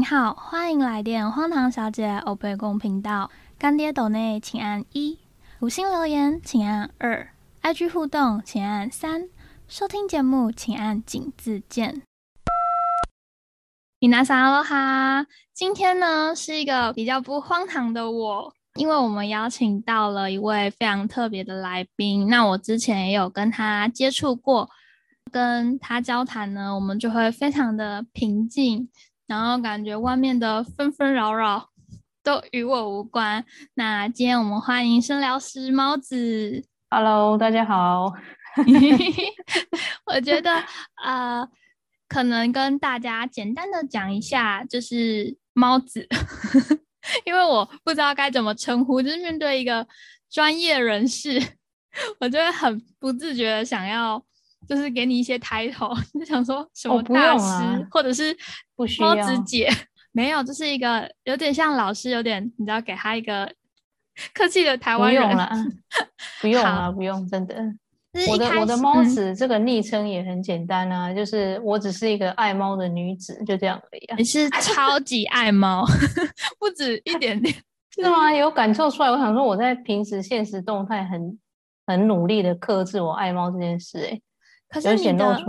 您好，欢迎来电荒唐小姐欧贝公频道。干爹斗内请按一，五星留言请按二，IG 互动请按三，收听节目请按井字键。米娜桑阿罗哈，今天呢是一个比较不荒唐的我，因为我们邀请到了一位非常特别的来宾。那我之前也有跟他接触过，跟他交谈呢，我们就会非常的平静。然后感觉外面的纷纷扰扰都与我无关。那今天我们欢迎声疗师猫子。Hello，大家好。我觉得呃，可能跟大家简单的讲一下，就是猫子，因为我不知道该怎么称呼，就是面对一个专业人士，我就会很不自觉的想要。就是给你一些抬头，就想说什么大师，或者是猫子姐，没有，就是一个有点像老师，有点你知道，给他一个 客气的台湾人。不用了，不用了，不用，真的。我的我的猫子这个昵称也很简单啊，就是我只是一个爱猫的女子，就这样而已。你是超级爱猫，不止一点点，是吗？有感受出来？我想说，我在平时现实动态很很努力的克制我爱猫这件事，哎。可是你的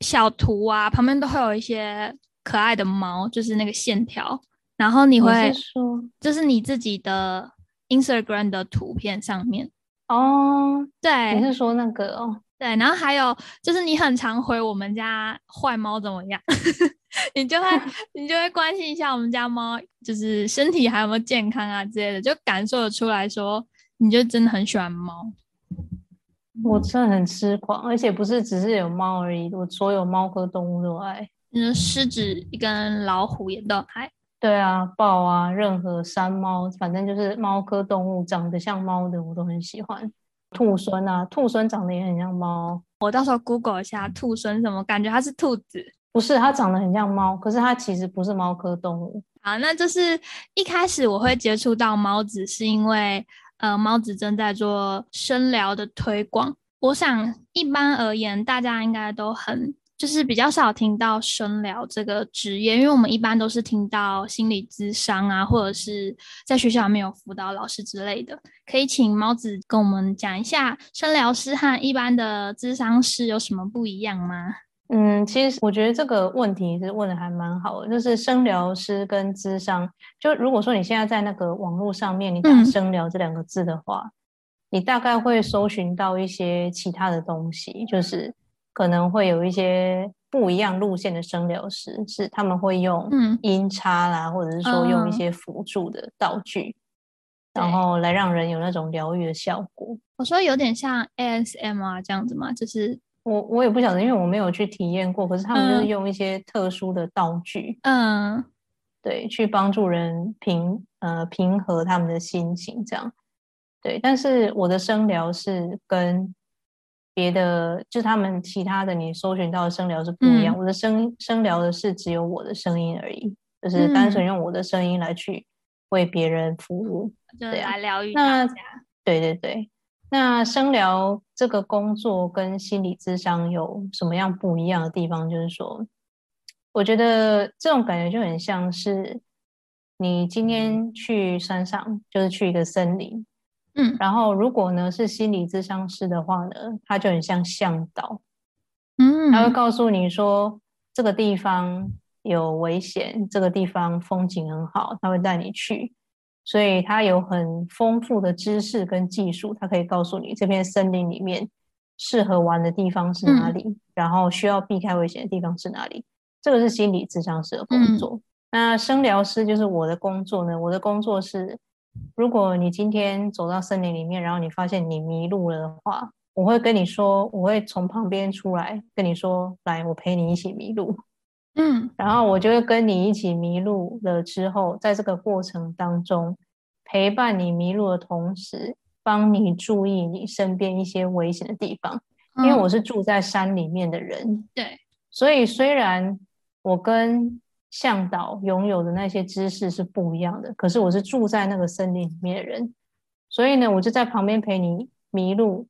小图啊，旁边都会有一些可爱的猫，就是那个线条。然后你会说，就是你自己的 Instagram 的图片上面哦。对，你是说那个哦？对，然后还有就是你很常回我们家坏猫怎么样，你就会 你就会关心一下我们家猫，就是身体还有没有健康啊之类的，就感受得出来说，你就真的很喜欢猫。我真的很痴狂，而且不是只是有猫而已，我所有猫科动物都爱。嗯，狮子跟老虎也都爱。对啊，豹啊，任何山猫，反正就是猫科动物，长得像猫的我都很喜欢。兔狲啊，兔狲长得也很像猫。我到时候 Google 一下兔狲什么，感觉它是兔子。不是，它长得很像猫，可是它其实不是猫科动物。好，那就是一开始我会接触到猫子，是因为。呃，猫子正在做深疗的推广。我想，一般而言，大家应该都很就是比较少听到深疗这个职业，因为我们一般都是听到心理咨商啊，或者是在学校里面有辅导老师之类的。可以请猫子跟我们讲一下，深疗师和一般的咨商师有什么不一样吗？嗯，其实我觉得这个问题是问的还蛮好的，就是声疗师跟咨商，就如果说你现在在那个网络上面，你打“声疗”这两个字的话，你大概会搜寻到一些其他的东西，就是可能会有一些不一样路线的声疗师，是他们会用音叉啦，或者是说用一些辅助的道具，然后来让人有那种疗愈的效果。我说有点像 ASMR 这样子嘛，就是。我我也不晓得，因为我没有去体验过。可是他们就是用一些特殊的道具，嗯，对，去帮助人平呃平和他们的心情，这样。对，但是我的声疗是跟别的，就他们其他的你搜寻到的声疗是不一样。我的声声疗的是只有我的声音而已，就是单纯用我的声音来去为别人服务，对，来疗愈大家。对对对。那生疗这个工作跟心理咨商有什么样不一样的地方？就是说，我觉得这种感觉就很像是你今天去山上，就是去一个森林，嗯，然后如果呢是心理咨商师的话呢，他就很像向导，嗯，他会告诉你说这个地方有危险，这个地方风景很好，他会带你去。所以他有很丰富的知识跟技术，他可以告诉你这片森林里面适合玩的地方是哪里，然后需要避开危险的地方是哪里。这个是心理智商师的工作。那生疗师就是我的工作呢。我的工作是，如果你今天走到森林里面，然后你发现你迷路了的话，我会跟你说，我会从旁边出来跟你说，来，我陪你一起迷路。嗯，然后我就会跟你一起迷路了之后，在这个过程当中，陪伴你迷路的同时，帮你注意你身边一些危险的地方。因为我是住在山里面的人，对，所以虽然我跟向导拥有的那些知识是不一样的，可是我是住在那个森林里面的人，所以呢，我就在旁边陪你迷路，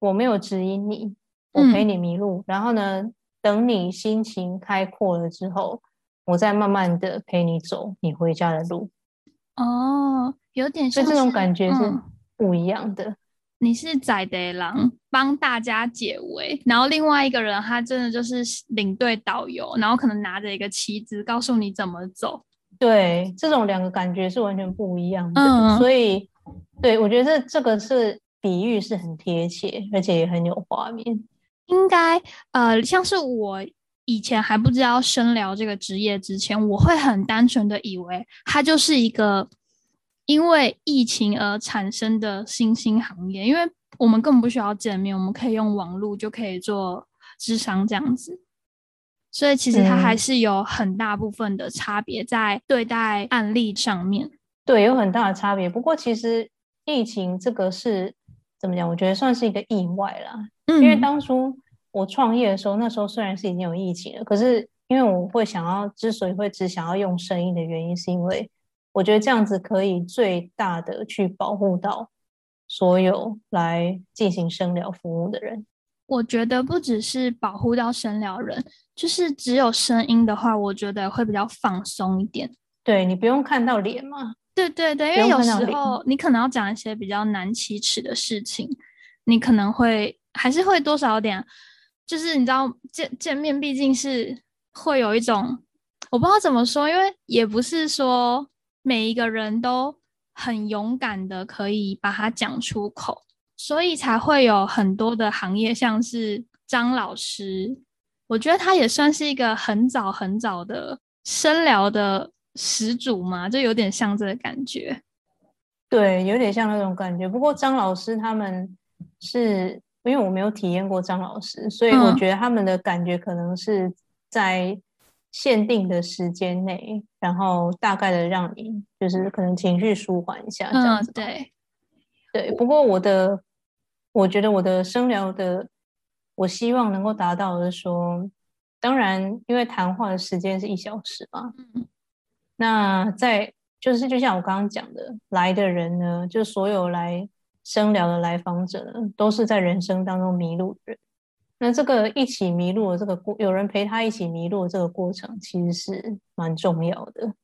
我没有指引你，我陪你迷路，然后呢。等你心情开阔了之后，我再慢慢的陪你走你回家的路。哦，有点所以这种感觉是嗯不一样的。你是宰的狼，帮大家解围，然后另外一个人他真的就是领队导游，然后可能拿着一个旗子告诉你怎么走。对，这种两个感觉是完全不一样的。嗯所以，对我觉得这这个是比喻是很贴切，而且也很有画面。应该呃，像是我以前还不知道深聊这个职业之前，我会很单纯的以为它就是一个因为疫情而产生的新兴行业，因为我们根本不需要见面，我们可以用网络就可以做智商这样子。所以其实它还嗯是有很大部分的差别在对待案例上面。对，有很大的差别。不过，其实疫情这个是怎么讲？我觉得算是一个意外啦。嗯，因为当初我创业的时候，那时候虽然是已经有疫情了，可是因为我会想要，之所以会只想要用声音的原因，是因为我觉得这样子可以最大的去保护到所有来进行声疗服务的人。我觉得不只是保护到声疗人，就是只有声音的话，我觉得会比较放松一点。对你不用看到脸嘛，对对对，因不为有时候你可能要讲一些比较难启齿的事情，你可能会还是会多少有点，就是你知道见见面毕竟是会有一种我不知道怎么说，因为也不是说每一个人都很勇敢的可以把它讲出口，所以才会有很多的行业，像是张老师，我觉得他也算是一个很早很早的深聊的始祖嘛，就有点像这个感觉。对，有点像那种感觉。不过张老师他们是因为我没有体验过张老师，所以我嗯觉得他们的感觉可能是在限定的时间内，然后大概的让你就是可能情绪舒缓一下这样嗯子，吧。对，对，不过我的，我觉得我的声疗的，我希望能够达到的是说，当然，因为谈话的时间是一小时嘛，嗯那在就是就像我刚刚讲的，来的人呢，就所有来声疗的来访者呢，都是在人生当中迷路的人。那这个一起迷路的这个过，有人陪他一起迷路的这个过程，其实是蛮重要的。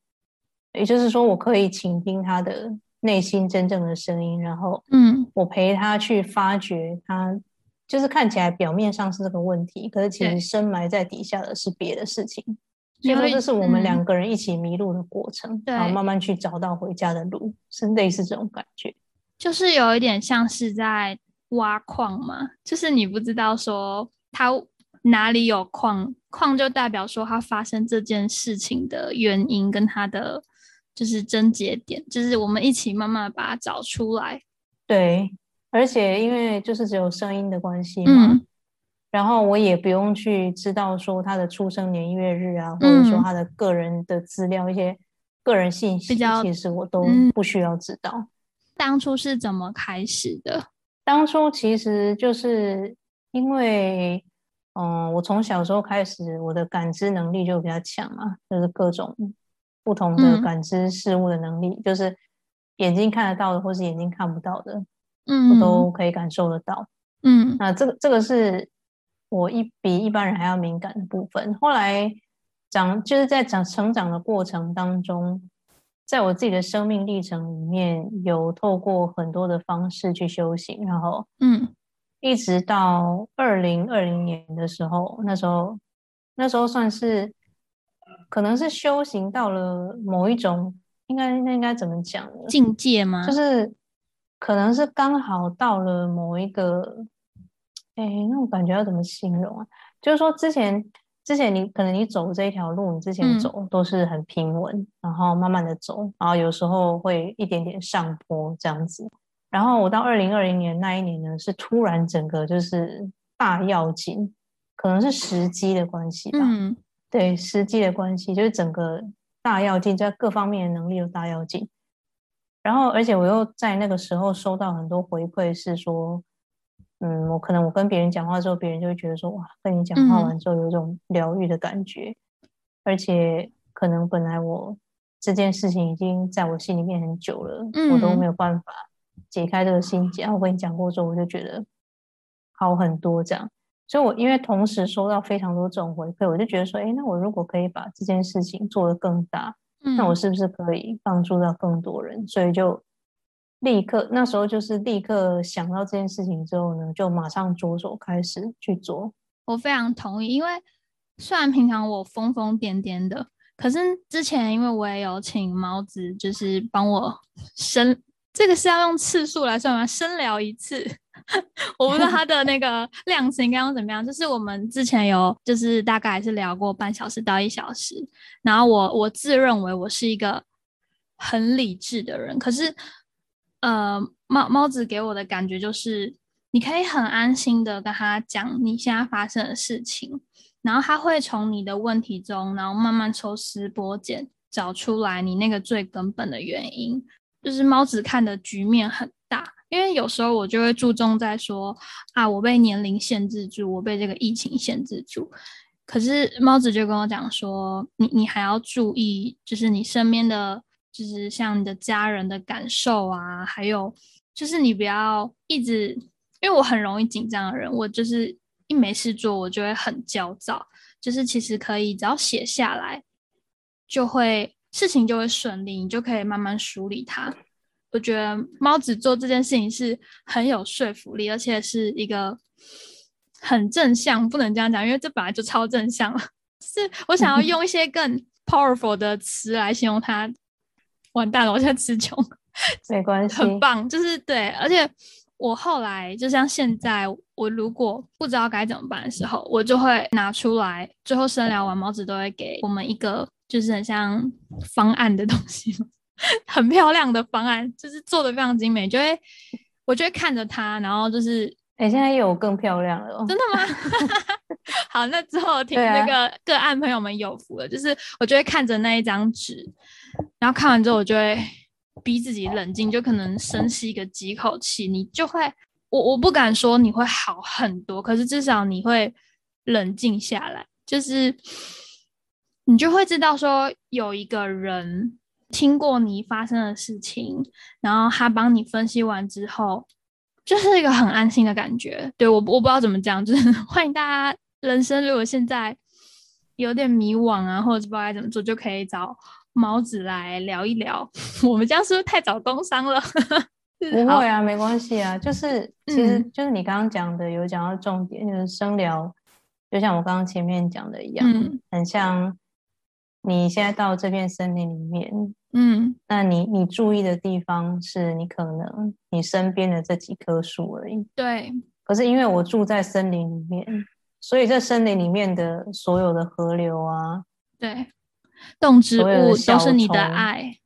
也就是说，我可以倾听他的内心真正的声音，然后嗯我陪他去发掘他，就是看起来表面上是这个问题，可是其实深埋在底下的是别的事情。所以说，这是我们嗯两个人一起迷路的过程，然后慢慢去找到回家的路，是类似这种感觉。就是有一点像是在挖矿嘛，就是你不知道说它哪里有矿，矿就代表说它发生这件事情的原因跟它的就是症结点，就是我们一起慢慢把它找出来。对，而且因为就是只有声音的关系嘛，嗯然后我也不用去知道说他的出生年月日啊，或者说嗯他的个人的资料、一些个人信息，较其实我都嗯不需要知道。当初是怎么开始的？当初其实就是因为，嗯，我从小时候开始，我的感知能力就比较强嘛，就是各种不同的嗯感知事物的能力，就是眼睛看得到的，或是眼睛看不到的，嗯我嗯都可以感受得到。嗯那这个这个是我一比一般人还要敏感的部分。后来长就是在长成长的过程当中，在我自己的生命历程里面，有透过很多的方式去修行，然后嗯一直到二零二零年的时候，那时候那时候算是可能是修行到了某一种，应该那应该怎么讲呢？境界吗？就是可能是刚好到了某一个，哎，那种感觉要怎么形容啊？就是说之前之前你可能你走这一条路，你之前嗯走都是很平稳，然后慢慢的走，然后有时候会一点点上坡这样子。然后我到二零二零年那一年呢，是突然整个就是大跃进，可能是时机的关系吧。嗯对时机的关系，就是整个大要进，在各方面的能力都大要进。然后，而且我又在那个时候收到很多回馈，是说，嗯，我可能我跟别人讲话之后，别人就会觉得说，哇，跟你讲话嗯完之后有一种疗愈的感觉，而且可能本来我这件事情已经在我心里面很久了，我都嗯没有办法解开这个心结。然后我跟你讲过之后，我就觉得好很多这样。所以我因为同时收到非常多这种回馈，我就觉得说，哎，那我如果可以把这件事情做得更大，那我是不是可以帮助到更多人？所以就立刻那时候就是立刻想到这件事情之后呢，就马上着手开始去做。我非常同意，因为虽然平常我疯疯癫癫的，可是之前因为我也有请毛子，就是帮我生，这个是要用次数来算吗？深聊一次。我不知道他的那个量刑刚刚怎么样，就是我们之前有就是大概是聊过半小时到一小时，然后我我自认为我是一个很理智的人，可是呃猫猫子给我的感觉就是你可以很安心的跟他讲你现在发生的事情，然后他会从你的问题中，然后慢慢抽丝剥茧找出来你那个最根本的原因，就是猫子看的局面很大。因为有时候我就会注重在说啊，我被年龄限制住，我被这个疫情限制住。可是猫子就跟我讲说，你你还要注意，就是你身边的，就是像你的家人的感受啊，还有就是你不要一直，因为我很容易紧张的人，我就是一没事做，我就会很焦躁。就是其实可以只要写下来，就会事情就会顺利，你就可以慢慢梳理它。我觉得猫子做这件事情是很有说服力，而且是一个很正向，不能这样讲，因为这本来就超正向了。是我想要用一些更 powerful 的词来形容它。完蛋了，我现在词穷。没关系，很棒，就是对。而且我后来就像现在，我如果不知道该怎么办的时候，我就会拿出来。最后深聊完，毛子都会给我们一个就是很像方案的东西。很漂亮的方案，就是做的非常精美，就会我就会看着它，然后就是，哎，现在有更漂亮了，真的吗？好，那之后听那个个案朋友们有福了，就是我就会看着那一张纸，然后看完之后，我就会逼自己冷静，就可能深吸一个几口气，你就会，我我不敢说你会好很多，可是至少你会冷静下来，就是你就会知道说有一个人。听过你发生的事情，然后他帮你分析完之后，就是一个很安心的感觉。对我，我不知道怎么讲，就是欢迎大家，人生如果现在有点迷惘啊，或者是不知道该怎么做，就可以找毛子来聊一聊。我们这样是不是太早工伤了？不会啊，没关系啊。就是其实就是你刚刚讲的，有讲到重点，就是生聊，就像我刚刚前面讲的一样，很像。你现在到这片森林里面，嗯，那你你注意的地方是你可能你身边的这几棵树而已。对。可是因为我住在森林里面，所以这森林里面的所有的河流啊，对，动植物都是你的爱。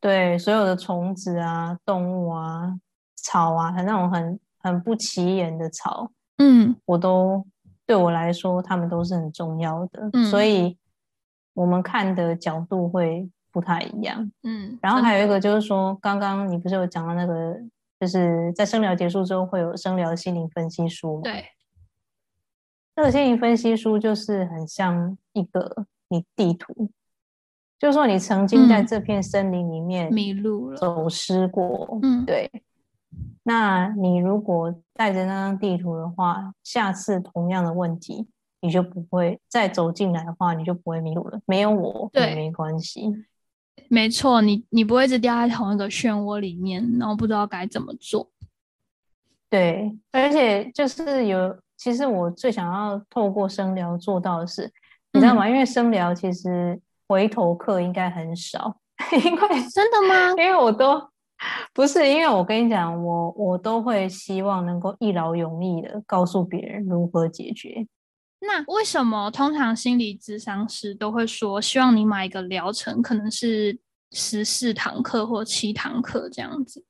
对，所有的虫子啊、动物啊、草啊，很那种很很不起眼的草，嗯，我都对我来说，他们都是很重要的。嗯，所以。我们看的角度会不太一样，嗯，然后还有一个就是说，刚刚你不是有讲到那个，就是在生疗结束之后会有生疗心灵分析书吗？对，这个心灵分析书就是很像一个你地图，就是说你曾经在这片森林里面迷路了、走失过，嗯，对。那你如果带着那张地图的话，下次同样的问题。你就不会再走进来的话，你就不会迷路了。没有我，对，没关系。没错，你你不会一直掉在同一个漩涡里面，然后不知道该怎么做。对，而且就是有，其实我最想要透过声疗做到的是，你知道吗？因为声疗其实回头客应该很少，因为真的吗？因为我都不是，因为我跟你讲，我我都会希望能够一劳永逸的告诉别人如何解决。那为什么通常心理咨商师都会说，希望你买一个疗程，可能是十四堂课或七堂课这样子？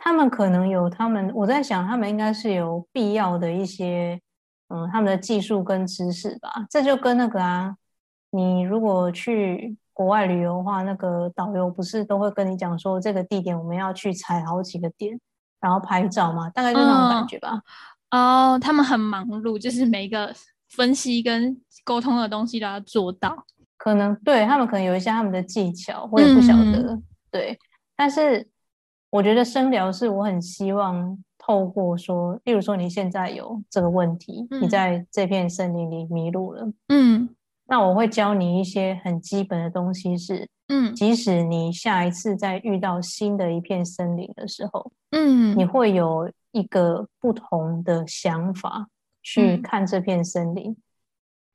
他们可能有他们，我在想，他们应该是有必要的一些，嗯，他们的技术跟知识吧。这就跟那个啊，你如果去国外旅游的话，那个导游不是都会跟你讲说，这个地点我们要去踩好几个点，然后拍照嘛，大概就那种感觉吧。哦，他们很忙碌，就是每一个分析跟沟通的东西都要做到。可能对他们可能有一些他们的技巧，我也不晓得。对，但是我觉得声疗是我很希望透过说，例如说你现在有这个问题，你嗯。在这片森林里迷路了，嗯。那我会教你一些很基本的东西是，嗯。即使你下一次再遇到新的一片森林的时候，嗯，你会有一个不同的想法去嗯。看这片森林，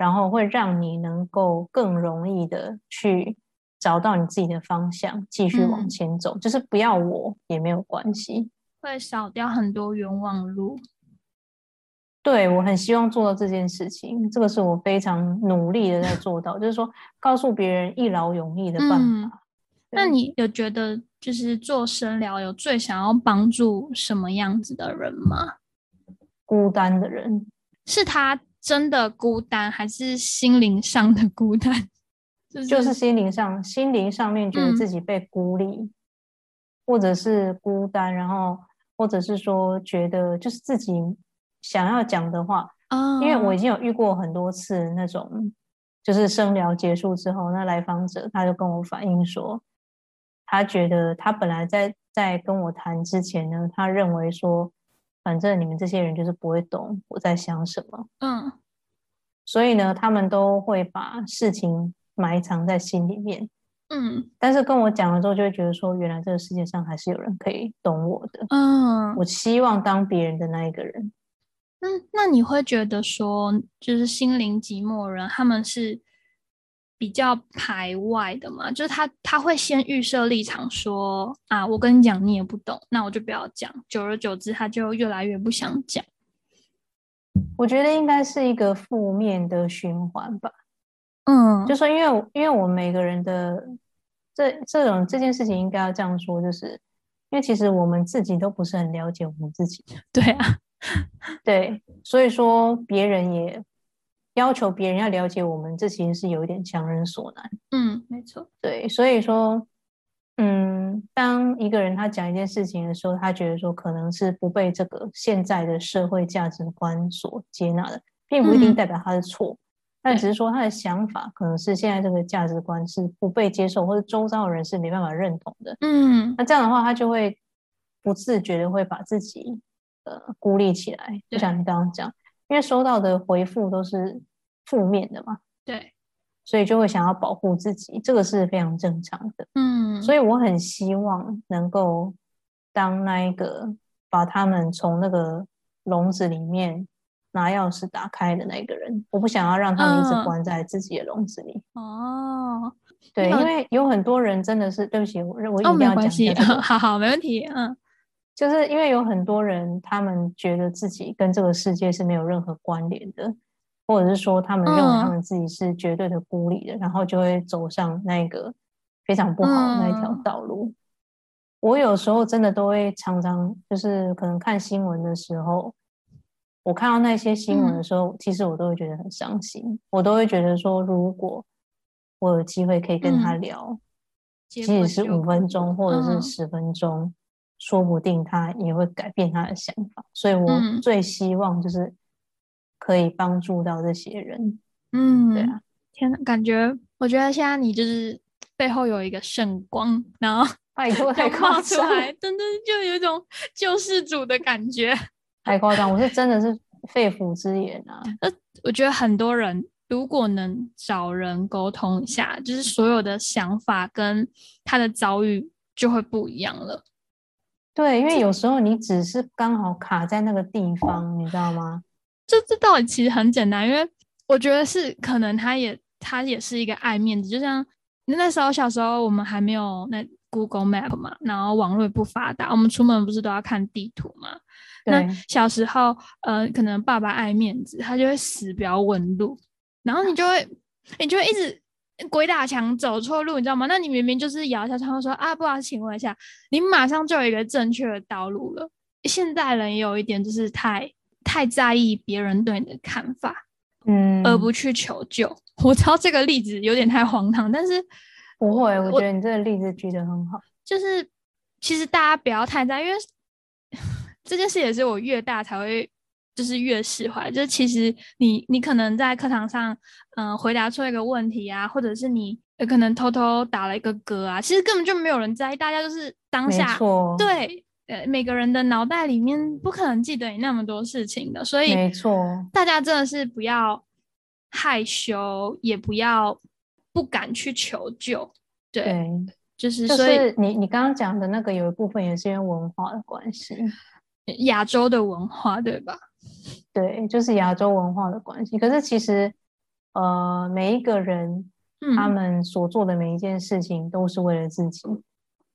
然后会让你能够更容易的去找到你自己的方向，继续往嗯前走。就是不要我也没有关系。会少掉很多冤枉路。对我很希望做到这件事情，这个是我非常努力的在做到，就是说告诉别人一劳永逸的办嗯法。那你有觉得就是做生疗有最想要帮助什么样子的人吗？孤单的人，是他真的孤单，还是心灵上的孤单？就是就是心灵上，心灵上面觉得嗯。自己被孤立，或者是孤单，然后或者是说觉得就是自己想要讲的话，啊，因为我已经有遇过很多次那种，就是生聊结束之后，那来访者他就跟我反映说，他觉得他本来在在跟我谈之前呢，他认为说，反正你们这些人就是不会懂我在想什么，嗯所以呢，他们都会把事情埋藏在心里面。嗯但是跟我讲了之后，就会觉得说，原来这个世界上还是有人可以懂我的。嗯，我希望当别人的那一个人。那那你会觉得说，就是心灵寂寞人他们是比较排外的嘛？就是他他会先预设立场说啊，我跟你讲你也不懂，那我就不要讲。久而久之，他就越来越不想讲。我觉得应该是一个负面的循环吧。嗯，就说因为因为我们每个人的这这种这件事情应该要这样说，就是因为其实我们自己都不是很了解我们自己，对啊，对，所以说别人也要求别人要了解我们，这其实是有一点强人所难。嗯，没错，对，所以说，嗯，当一个人他讲一件事情的时候，他觉得说可能是不被这个现在的社会价值观所接纳的，并不一定嗯代表他的错，但只是说他的想法可能是现在这个价值观是不被接受，或者周遭的人是没办法认同的。嗯那这样的话，他就会不自觉的会把自己呃孤立起来，就像你刚刚讲，因为收到的回复都是负面的嘛，对，所以就会想要保护自己，这个是非常正常的。嗯，所以我很希望能够当那一个把他们从那个笼子里面拿钥匙打开的那个人。我不想要让他们一直嗯关在自己的笼子里。哦对，因为有很多人真的是，对不起，我我一哦，定要讲没关系，好好，没问题，嗯就是因为有很多人，他们觉得自己跟这个世界是没有任何关联的，或者是说他们认为他嗯。们自己是绝对的孤立的，然后就会走上那个非常不好的那一条嗯。道路。我有时候真的都会常常就是可能看新闻的时候，我看到那些新闻的嗯。时候，其实我都会觉得很伤心，我都会觉得说，如果我有机会可以跟他嗯。聊，结即使是五分钟或者是嗯。十分钟，说不定他也会改变他的想法。所以我嗯最希望就是可以帮助到这些人。嗯，对啊，天呐，感觉我觉得现在你就是背后有一个圣光，然后 拜托，就太夸冒出张，来，真的就有一种救世主的感觉。太夸张！我是真的是肺腑之言啊。我觉得很多人如果能找人沟通一下，就是所有的想法跟他的遭遇就会不一样了。对，因为有时候你只是刚好卡在那个地方，你知道吗？这这道理其实很简单，因为我觉得是可能他也他也是一个爱面子，就像那时候小时候我们还没有那 Google Map 嘛，然后网络也不发达，我们出门不是都要看地图嘛？那，小时候，呃，可能爸爸爱面子，他就会死不要问路，然后你就会，你就会一直鬼打墙走错路，你知道吗？那你明明就是摇一下窗户说啊，不好意思，请问一下，你马上就有一个正确的道路了。现代人有一点就是太太在意别人对你的看法，嗯，而不去求救。我知道这个例子有点太荒唐，但是不会。我我觉得你这个例子举得很好。就是其实大家不要太在意，因为 这件事也是我越大才会就是越释怀。就是其实你你可能在课堂上，嗯、回答出一个问题啊，或者是你可能偷偷打了一个嗝啊，其实根本就没有人在意，大家就是当没下错，对呃每个人的脑袋里面不可能记得你那么多事情的，所以没错，大家真的是不要害羞，也不要不敢去求救。对，对，就是所以是你你刚刚讲的那个有一部分也是因为文化的关系，亚洲的文化，对吧？对，就是亚洲文化的关系。可是其实，呃，每一个人他嗯们所做的每一件事情都是为了自己，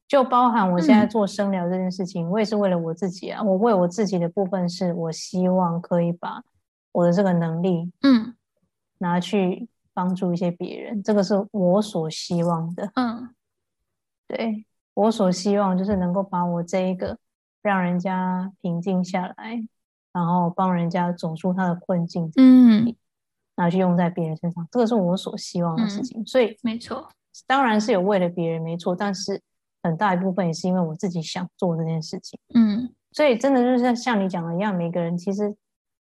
就包含我现在嗯做生疗这件事情，我也是为了我自己啊。我为我自己的部分是我希望可以把我的这个能力嗯拿去帮助一些别人，这个是我所希望的。嗯对，我所希望就是能够把我这一个让人家平静下来，然后帮人家走出他的困境，嗯，拿去用在别人身上，这个是我所希望的事嗯情。所以没错。当然是有为了别人没错，但是很大一部分也是因为我自己想做这件事情。嗯所以真的就是像像你讲的一样，每个人其实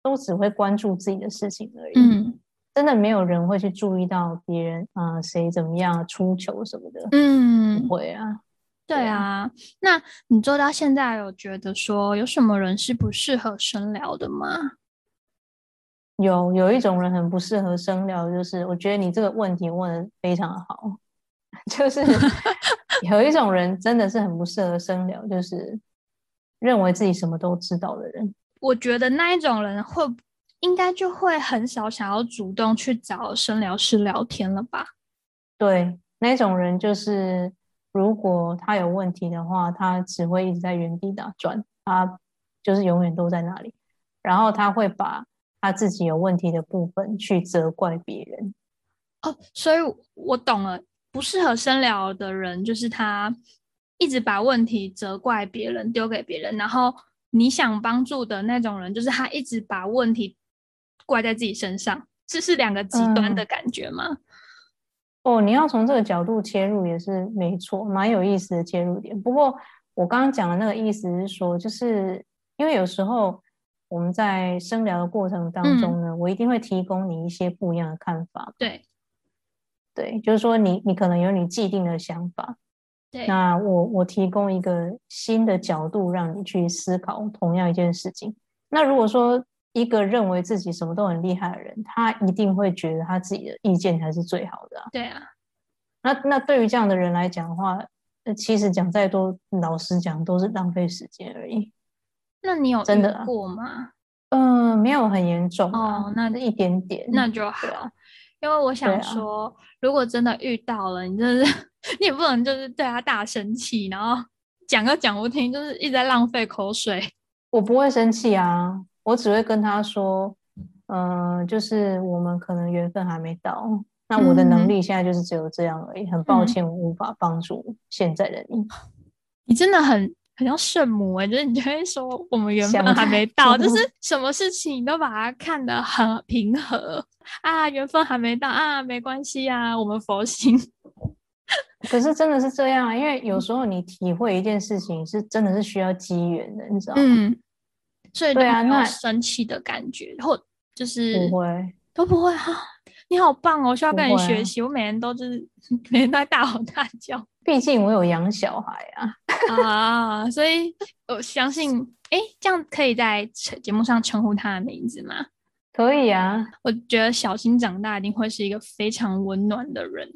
都只会关注自己的事情而已。嗯真的没有人会去注意到别人啊、呃谁怎么样出糗什么的，嗯不，会啊。对对啊。那你做到现在，有觉得说有什么人是不适合深聊的吗？有有一种人很不适合深聊，就是我觉得你这个问题问的非常好，就是 有一种人真的是很不适合深聊，就是认为自己什么都知道的人。我觉得那一种人会应该就会很少想要主动去找深聊师聊天了吧？对，那种人就是如果他有问题的话，他只会一直在原地打转，他就是永远都在那里，然后他会把他自己有问题的部分去责怪别人。哦，所以我懂了，不适合深聊的人就是他一直把问题责怪别人，丢给别人，然后你想帮助的那种人，就是他一直把问题怪在自己身上，这是两个极端的嗯感觉吗？哦，你要从这个角度切入也是没错，蛮有意思的切入点。不过我刚刚讲的那个意思是说，就是因为有时候我们在深聊的过程当中呢，我一定会提供你一些不一样的看法。对对，就是说你你可能有你既定的想法，对，那我我提供一个新的角度让你去思考同样一件事情。那如果说一个认为自己什么都很厉害的人，他一定会觉得他自己的意见才是最好的啊。对啊，那那对于这样的人来讲的话，那其实讲再多，老实讲都是浪费时间而已。那你有真的啊过吗？嗯、没有很严重啊，哦那一点点。那就好啊，因为我对想啊说，如果真的遇到了，你真的是 你也不能就是对他大生气，然后讲又讲不听，就是一直在浪费口水。我不会生气啊，我只会跟他说，嗯、就是我们可能缘分还没到，那我的能嗯力现在就是只有这样而已，很抱嗯歉，我无法帮助现在的你。你真的很很像圣母哎、就是你就会说我们缘分想还没到，就是什么事情你都把它看得很平和啊，缘分还没到啊，没关系啊，我们佛心。可是真的是这样啊，因为有时候你体会一件事情是真的是需要机缘的，你知道吗？嗯，所以都没有对啊那生气的感觉，或就是不会，都不会哈、你好棒哦！需要跟你学习。我每天都就是每天都在大吼大叫毕竟我有养小孩啊。啊，所以我相信，诶，这样可以在节节目上称呼他的名字吗？可以啊，我觉得小新长大一定会是一个非常温暖的人，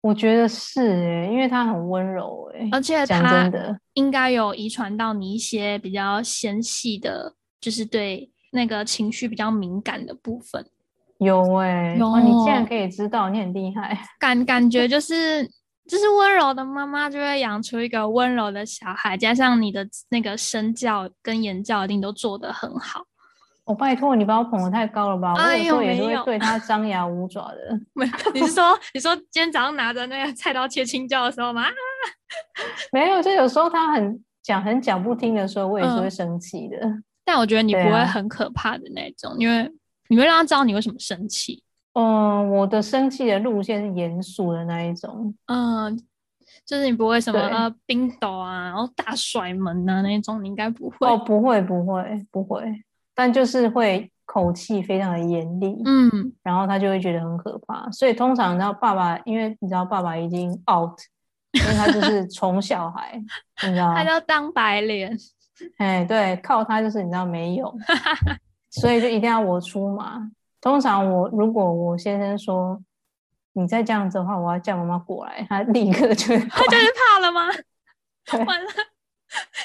我觉得是诶、因为他很温柔诶、而且他的，应该有遗传到你一些比较纤细的，就是对那个情绪比较敏感的部分。有诶、有哇，你竟然可以知道，你很厉害。感感觉就是就是温柔的妈妈就会养出一个温柔的小孩，加上你的那个身教跟言教一定都做得很好。我、拜托你把我捧得太高了吧？我哎有时候也是会对他张牙舞爪的。没，你是说你说今天早上拿着那个菜刀切青椒的时候吗？啊 没有，就有时候他很讲很讲不听的时候，我也是会嗯生气的。但我觉得你不会很可怕的那种，因为你会让他知道你为什么生气。嗯，我的生气的路线是严肃的那一种。嗯，就是你不会什么对呃冰斗啊，然后大甩门啊那种，你应该不会。哦，不会，不会，不会，但就是会口气非常的严厉。嗯，然后他就会觉得很可怕。所以通常，你知道爸爸，因为你知道爸爸已经 out，因为他就是宠小孩，你知道吗？他要当白脸。哎，对，靠他就是你知道没有，所以就一定要我出马。通常我如果我先生说你再这样子的话，我要叫妈妈过来，他立刻就他就是怕了吗？完了，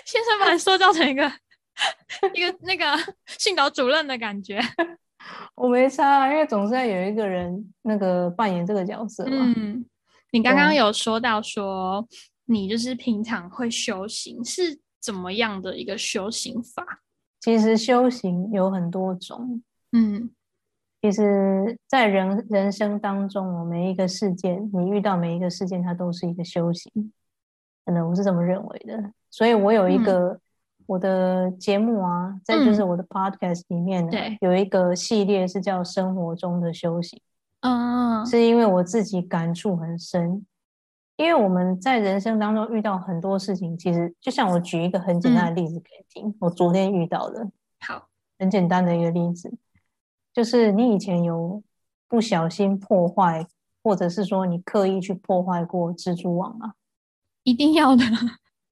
先生把你塑造成一个 一个那个训导主任的感觉。我没差啊，因为总是要有一个人那个扮演这个角色嘛。嗯，你刚刚有说到说你就是平常会修行，是怎么样的一个修行法？其实修行有很多种，嗯其实，在人人生当中我，每一个事件，你遇到每一个事件，它都是一个修行。可能，我是这么认为的。所以我有一嗯个、我的节目啊，再就是嗯我的 podcast 里面呢，对有一个系列是叫“生活中的修行”，嗯是因为我自己感触很深。因为我们在人生当中遇到很多事情，其实就像我举一个很简单的例子给你听，我昨天遇到的，好，很简单的一个例子，就是你以前有不小心破坏，或者是说你刻意去破坏过蜘蛛网吗？一定要的。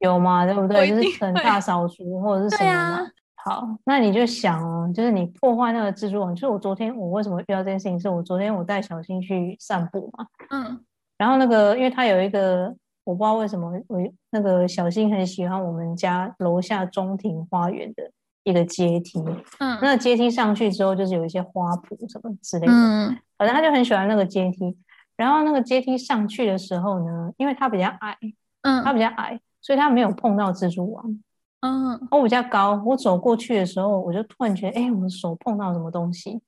有吗？对不对？就是一定会很大扫除或者是什么嘛。好，那你就想哦，就是你破坏那个蜘蛛网，就是我昨天我为什么遇到这件事情，是我昨天我带小新去散步嘛，嗯然后那个因为他有一个我不知道为什么我那个小新很喜欢我们家楼下中庭花园的一个阶梯，嗯那个阶梯上去之后，就是有一些花圃什么之类的，嗯反正他就很喜欢那个阶梯。然后那个阶梯上去的时候呢，因为他比较矮，嗯他嗯比较矮，所以他没有碰到蜘蛛网。嗯我比较高，我走过去的时候，我就突然觉得，哎，我的手碰到什么东西。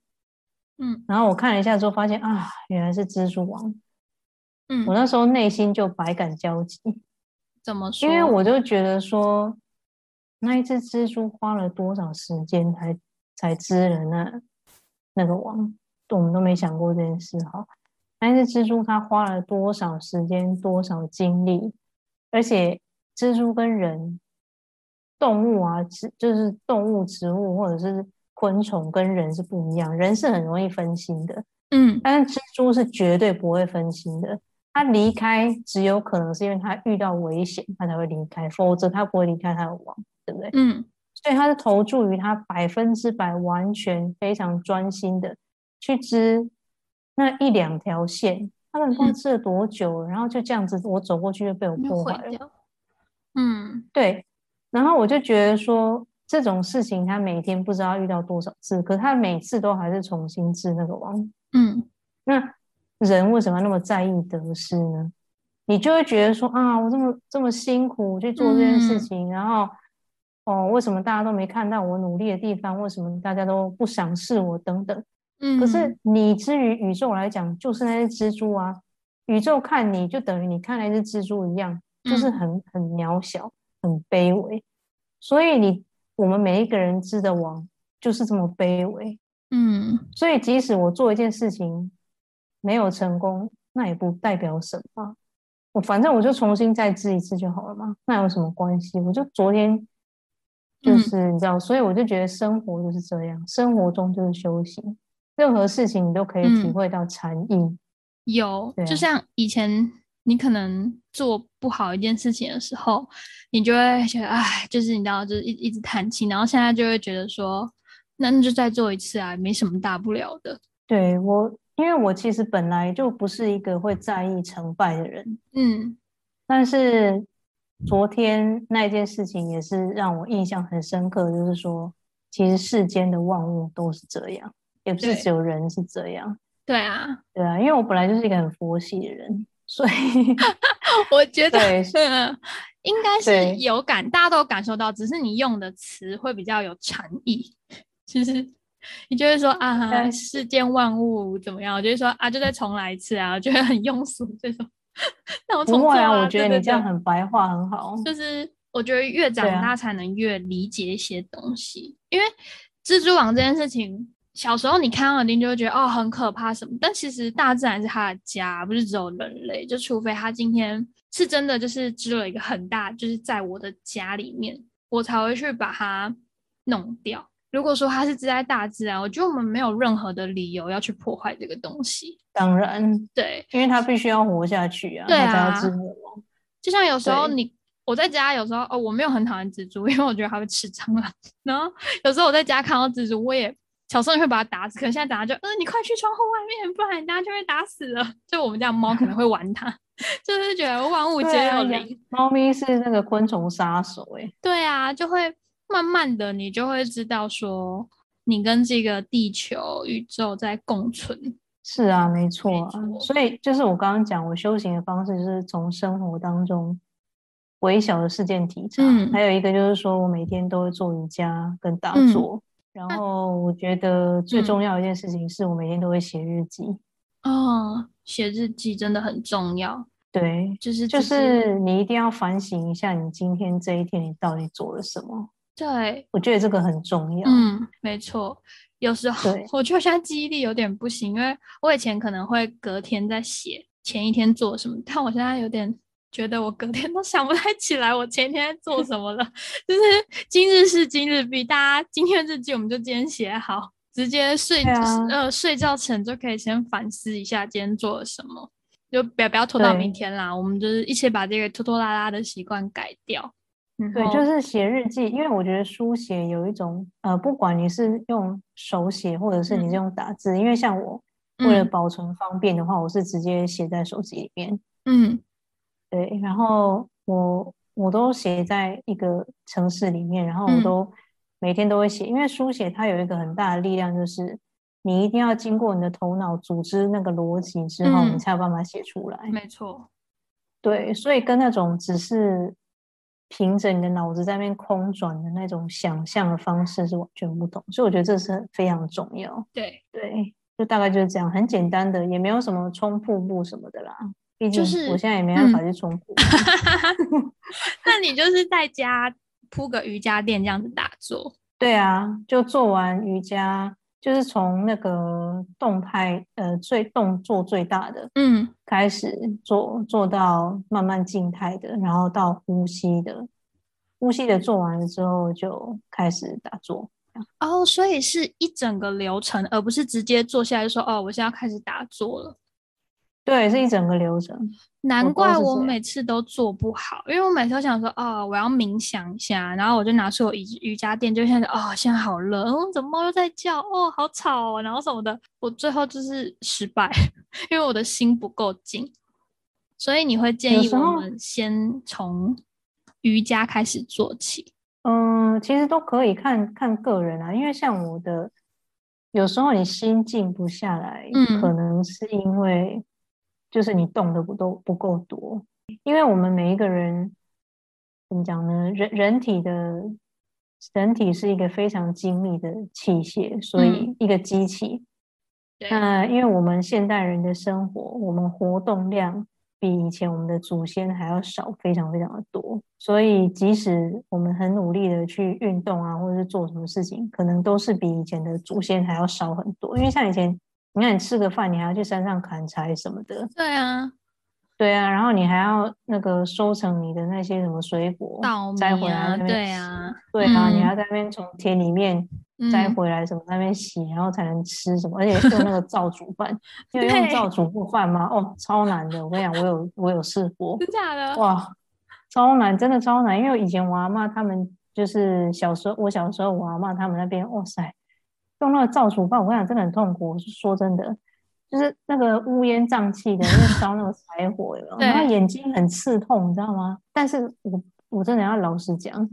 嗯然后我看了一下之后，发现啊，原来是蜘蛛网。嗯，我那时候内心就百感交集，怎么说？因为我就觉得说，那一只蜘蛛花了多少时间才才织了那那个网，我们都没想过这件事哈。那一只蜘蛛它花了多少时间、多少精力，而且蜘蛛跟人、动物啊，植就是动物、植物或者是昆虫跟人是不一样，人是很容易分心的，嗯但是蜘蛛是绝对不会分心的。它离开只有可能是因为它遇到危险，它才会离开，否则它不会离开它的网，对不对？嗯所以它是投注于它百分之百、完全非常专心的去织那一两条线。他们不知道嗯织了多久了，然后就这样子，我走过去就被我破坏了。嗯对，然后我就觉得说这种事情，他每天不知道遇到多少次，可是他每次都还是重新织那个网。嗯那人为什么要那么在意得失呢？你就会觉得说啊，我这么这么辛苦去做这件事嗯情，然后哦，为什么大家都没看到我努力的地方？为什么大家都不赏识我等等？嗯，可是你之于宇宙来讲，就是那只蜘蛛啊，宇宙看你就等于你看那只蜘蛛一样，就是嗯很很渺小、很卑微。所以你我们每一个人织的网就是这么卑微。嗯所以即使我做一件事情没有成功，那也不代表什么。我反正我就重新再织一次就好了嘛，那有什么关系？我就昨天就嗯是你知道，所以我就觉得生活就是这样，生活中就是修行，任何事情你都可以体嗯会到禅意。有，啊就像以前你可能做不好一件事情的时候，你就会觉得，哎，就是你知道，就是一一直叹气，然后现在就会觉得说，那那就再做一次啊，没什么大不了的。对我，因为我其实本来就不是一个会在意成败的人，嗯但是昨天那件事情也是让我印象很深刻，就是说，其实世间的万物都是这样，也不是只有人是这样。对啊，对啊，因为我本来就是一个很佛系的人，所以 我觉得应该是有感，大家都感受到，只是你用的词会比较有禅意。其实你就会说啊，世间万物怎么样？我就会说啊，就再重来一次啊，我觉得很庸俗这种。那我重做不会啊，我觉得你这样很白话，很好。就是我觉得越长大才能越理解一些东西，因为蜘蛛网这件事情，小时候你看到一定就会觉得哦很可怕什么，但其实大自然是他的家，不是只有人类，就除非他今天是真的就是织了一个很大，就是在我的家里面，我才会去把它弄掉。如果说它是织在大自然，我觉得我们没有任何的理由要去破坏这个东西。当然，对，因为它必须要活下去啊，对他才要啊自我。就像有时候你我在家有时候哦，我没有很讨厌蜘蛛，因为我觉得它会吃蟑螂。然后有时候我在家看到蜘蛛，我也小时候会把它打死。可能现在打它就，嗯，你快去窗户外面，不然人家就会打死了。就我们家猫可能会玩它，就是觉得万物皆有灵。猫咪是那个昆虫杀手，哎，对啊，就会慢慢的你就会知道说，你跟这个地球宇宙在共存。是啊，没错啊。所以就是我刚刚讲，我修行的方式就是从生活当中。微小的事件体察，还有一个就是说我每天都会做瑜伽跟打坐，然后我觉得最重要一件事情是我每天都会写日记。哦，写日记真的很重要。对，就是就是你一定要反省一下，你今天这一天你到底做了什么。对，我觉得这个很重要。嗯，没错。有时候我觉得现在记忆力有点不行，因为我以前可能会隔天再写前一天做什么，但我现在有点。觉得我隔天都想不太起来，我前天做什么了。就是今日事今日毕，大家今天日记我们就今天写好，直接睡呃睡觉前就可以先反思一下今天做了什么，就不要不要拖到明天啦。我们就是一起把这个拖拖拉拉的习惯改掉。对，就是写日记，因为我觉得书写有一种呃，不管你是用手写或者是你是用打字，因为像我为了保存方便的话，我是直接写在手机里面。嗯。对，然后我我都写在一个城市里面，然后我都每天都会写，因为书写它有一个很大的力量，就是你一定要经过你的头脑组织那个逻辑之后，你才有办法写出来。没错，对，所以跟那种只是凭着你的脑子在那边空转的那种想象的方式是完全不同，所以我觉得这是非常重要。对对，就大概就是这样，很简单的，也没有什么冲瀑布什么的啦。就是我现在也没办法去冲铺 那你就是在家铺个瑜伽垫这样子打坐？对啊，就做完瑜伽，就是从那个动态呃最动作最大的嗯开始做，做到慢慢静态的，然后到呼吸的，呼吸的做完了之后就开始打坐。哦，所以是一整个流程，而不是直接坐下来说哦，我现在要开始打坐了。对，是一整个流程。难怪我每次都做不好，因为我每次都想说，哦，我要冥想一下，然后我就拿出我瑜瑜伽垫，就现在，哦，现在好热，哦，怎么猫又在叫，哦，好吵，然后什么的，我最后就是失败，因为我的心不够静。所以你会建议我们先从瑜伽开始做起？嗯，其实都可以看看个人啊，因为像我的，有时候你心静不下来，嗯，可能是因为。就是你动的不都不够多，因为我们每一个人怎么讲呢？人人体的人体是一个非常精密的器械，所以一个机器。那因为我们现代人的生活，我们活动量比以前我们的祖先还要少，非常非常的多。所以即使我们很努力的去运动啊，或者是做什么事情，可能都是比以前的祖先还要少很多。因为像以前。你看，你吃个饭，你还要去山上砍柴什么的。对啊，对啊，然后你还要那个收成你的那些什么水果，摘回来对啊，对啊，你要在那边从田里面摘回来什么那边洗，然后才能吃什么，而且用那个灶煮饭，因为用灶煮过饭吗？哦，超难的，我跟你讲，我有我有试过，真的？哇，超难，真的超难，因为以前我阿妈他们就是小时候，我小时候我阿妈他们那边，哇塞。用那个灶煮饭，我跟你讲，真的很痛苦。我是说真的，就是那个乌烟瘴气的，因为烧那个 柴火，然后眼睛很刺痛，你知道吗？但是我我真的要老实讲，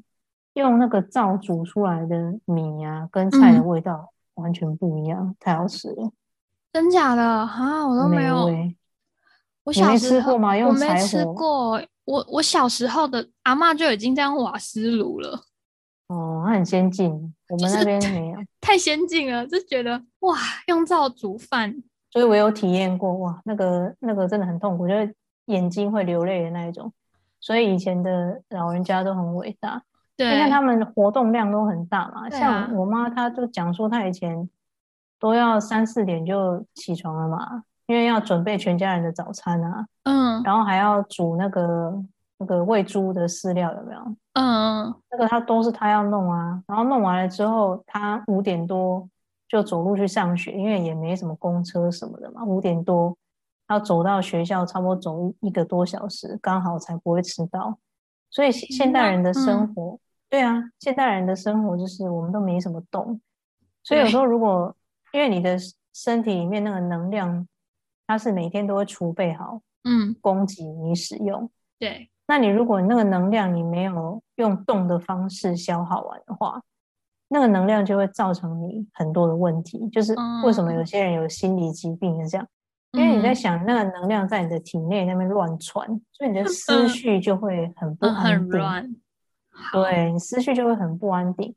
用那个灶煮出来的米啊，跟菜的味道完全不一样，太好吃了。真假的啊？我都没有。我小时候吗？用柴火？我我小时候的阿妈就已经在用瓦斯炉了。哦，很先进，我们那边没有，太先进了，就觉得哇，用灶煮饭，所以我有体验过，哇，那个那个真的很痛苦，就是眼睛会流泪的那一种。所以以前的老人家都很伟大，对，因为他们活动量都很大嘛。像我妈，她就讲说，她以前都要三四点就起床了嘛，因为要准备全家人的早餐啊，嗯，然后还要煮那个。那个喂猪的饲料有没有？嗯，那个他都是他要弄啊，然后弄完了之后，他五点多就走路去上学，因为也没什么公车什么的嘛。五点多要走到学校，差不多走一个多小时，刚好才不会迟到。所以现现代人的生嗯活，对啊，现代人的生活就是我们都没什么动，所以有时候如果因为你的身体里面那个能量，它是每天都会储备好嗯，供给你使用。对，那你如果那个能量你没有用动的方式消耗完的话，那个能量就会造成你很多的问题。就是为什么有些人有心理疾病是这样，因为你在嗯想那个能量在你的体内那边乱窜，所以你的思 绪就会很不嗯安定。很乱，对你思绪就会很不安定，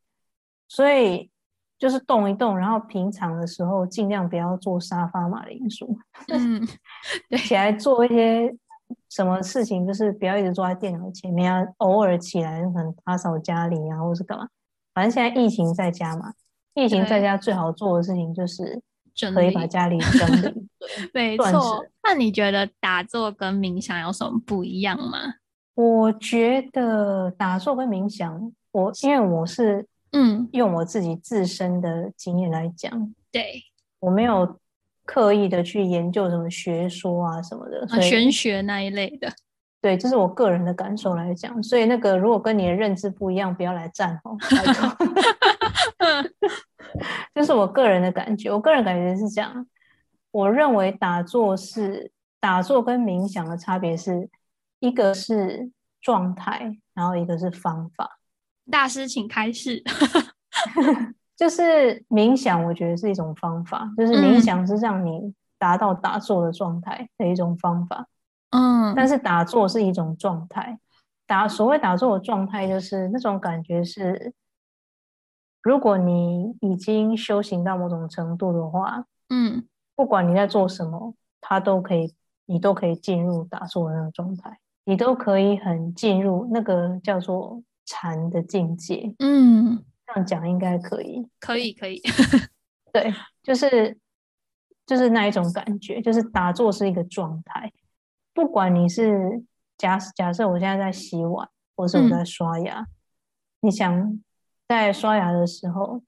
所以就是动一动，然后平常的时候尽量不要做沙发马铃薯，嗯，起来做一些什么事情，就是不要一直坐在电脑前面啊，偶尔起来可能打扫家里啊，或是干嘛。反正现在疫情在家嘛，疫情在家最好做的事情就是整可以把家里整理。没错。那你觉得打坐跟冥想有什么不一样吗？我觉得打坐跟冥想，我因为我是嗯，用我自己自身的经验来讲，对，我没有刻意的去研究什么学说啊什么的，啊，玄学那一类的，对，这是我个人的感受来讲。所以那个如果跟你的认知不一样，不要来站哦，拜托。就是我个人的感觉，我个人感觉是这样。我认为打坐是打坐跟冥想的差别是，一个是状态，然后一个是方法。大师请开示。就是冥想，我觉得是一种方法，就是冥嗯想是让你达到打坐的状态的一种方法。嗯，但是打坐是一种状态，打所谓打坐的状态，就是那种感觉是，如果你已经修行到某种程度的话，嗯，不管你在做什么，它都可以，你都可以进入打坐的那个状态，你都可以很进入那个叫做禅的境界。嗯，这样讲应该可以，可以可以，对，就是就是那一种感觉，就是打坐是一个状态，不管你是假假设我现在在洗碗，或是我嗯。在刷牙，你想在刷牙的时候，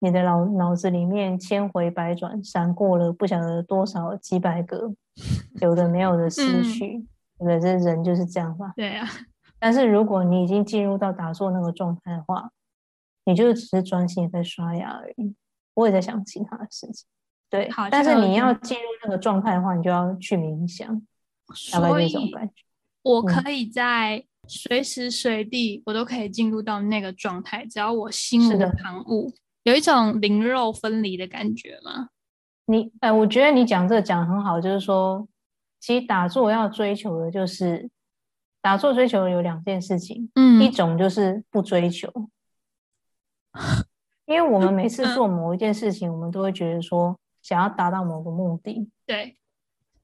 你的脑脑子里面千回百转，闪过了不晓得多少几百个有的没有的思嗯。绪，对不对？这人就是这样嘛。对啊，但是如果你已经进入到打坐那个状态的话，你就只是专心地在刷牙而已，我也在想其他的事情。对好，但是你要进入那个状态的话，你就要去冥想，大概所这种以感觉。我嗯可以在随时随地，我都可以进入到那个状态，只要我心无是的旁骛，有一种灵肉分离的感觉吗？你，呃，我觉得你讲这个讲得很好，就是说，其实打坐要追求的就是，打坐追求的有两件事情，嗯一嗯种就是不追求，因为我们每次嗯。做某一件事情，我们都会觉得说想要达到某个目的，对，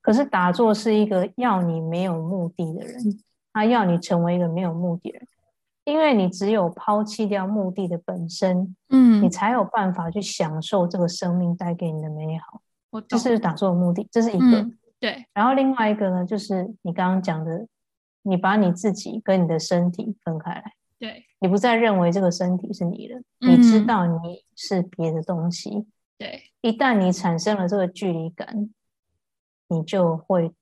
可是打坐是一个要你没有目的的人，他要你成为一个没有目的的人，因为你只有抛弃掉目的的本身，嗯。你嗯，才有办法去享受这个生命带给你的美好。我，这是打坐的目的，这是一个。嗯，对，然后另外一个呢，就是你刚刚讲的，你把你自己跟你的身体分开来，对，你不再认为这个身体是你的，你知嗯道你是别的东西。对，一旦你产生了这个距离感，你就会，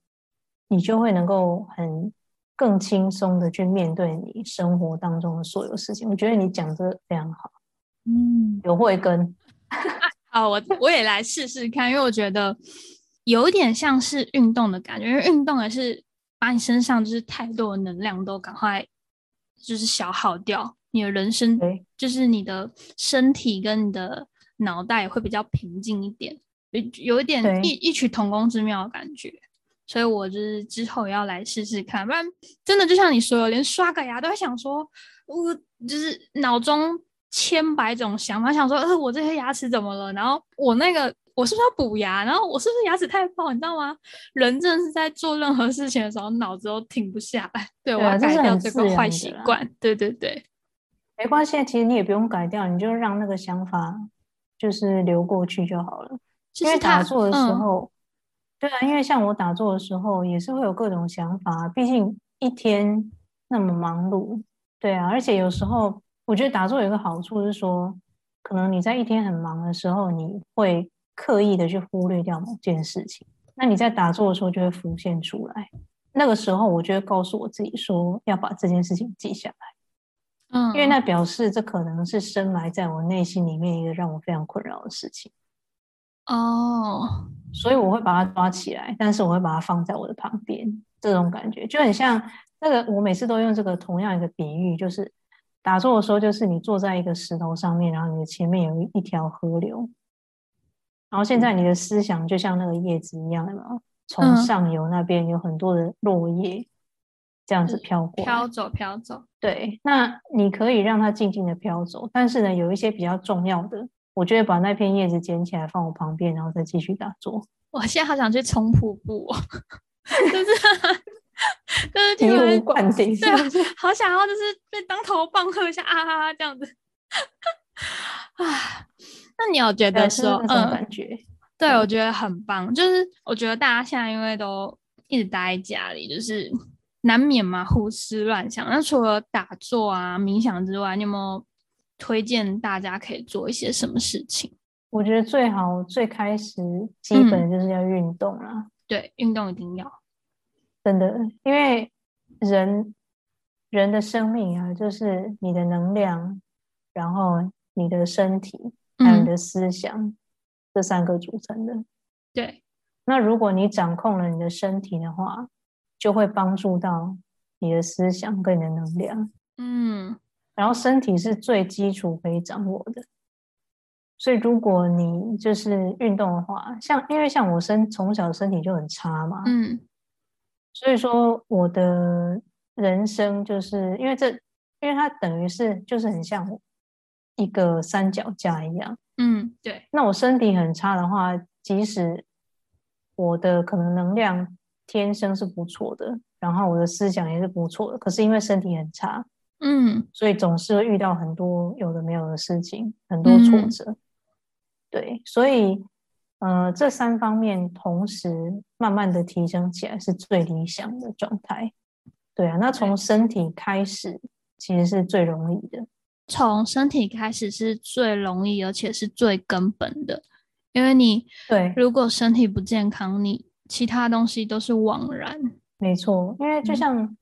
你就会能够很更轻松的去面对你生活当中的所有事情。我觉得你讲这个非常好，嗯，有慧根。好，我我也来试试看，因为我觉得有一点像是运动的感觉，因为运动也是把你身上就是太多的能量都赶快就是消耗掉，你的人生，就是你的身体跟你的脑袋会比较平静一点，有有一点异异曲同工之妙的感觉。所以我就是之后要来试试看，不然真的就像你说的，连刷个牙都会想说，我就是脑中千百种想法，想说，呃，我这些牙齿怎么了？然后我那个我是不是要补牙？然后我是不是牙齿太爆？你知道吗？人真的是在做任何事情的时候，脑子都停不下来。对我对啊这要改掉这个坏习惯。对对对，没关系，其实你也不用改掉，你就让那个想法就是流过去就好了。因为打坐的时嗯候，对啊，因为像我打坐的时候也是会有各种想法，毕竟一天那么忙碌，对啊，而且有时候我觉得打坐有一个好处是说，可能你在一天很忙的时候，你会刻意的去忽略掉某件事情，那你在打坐的时候就会浮现出来，那个时候，我就会告诉我自己说，要把这件事情记下来，嗯，因为那表示这可能是深埋在我内心里面一个让我非常困扰的事情。哦，所以我会把它抓起来，但是我会把它放在我的旁边，这种感觉就很像那个。我每次都用这个同样一个比喻，就是打坐的时候，就是你坐在一个石头上面，然后你的前面有一条河流，然后现在你的思想就像那个叶子一样的，从上游那边有很多的落叶这样子飘过，飘走飘走。对，那你可以让它静静的飘走，但是呢，有一些比较重要的。我就会把那片叶子捡起来放我旁边，然后再继续打坐。我现在好想去冲瀑布，哦 就是 就是醍醐灌顶，对啊，好想要就是被当头棒喝一下啊这样子啊。那你有觉得说，嗯，感觉？对，我觉得很棒。就是我觉得大家现在因为都一直待在家里，就是难免嘛胡思乱想。那除了打坐啊、冥想之外，你有没有？推荐大家可以做一些什么事情？我觉得最好最开始基本就是要运动啦。对，运动一定要，真的，因为人人的生命啊，就是你的能量，然后你的身体，还有你的思想这三个组成的。对，那如果你掌控了你的身体的话，就会帮助到你的思想跟你的能量。嗯。然后身体是最基础可以掌握的，所以如果你就是运动的话，像因为像我身从小身体就很差嘛，嗯，所以说我的人生就是因为这，因为它等于是就是很像一个三脚架一样，嗯，对。那我身体很差的话，即使我的可能能量天生是不错的，然后我的思想也是不错的，可是因为身体很差。嗯，所以总是会遇到很多有的没有的事情，很多挫折。对，所以呃，这三方面同时慢慢的提升起来是最理想的状态。对啊，那从身体开始其实是最容易的。从身体开始是最容易，而且是最根本的，因为你对，如果身体不健康，你其他东西都是枉然。没错，因为就像。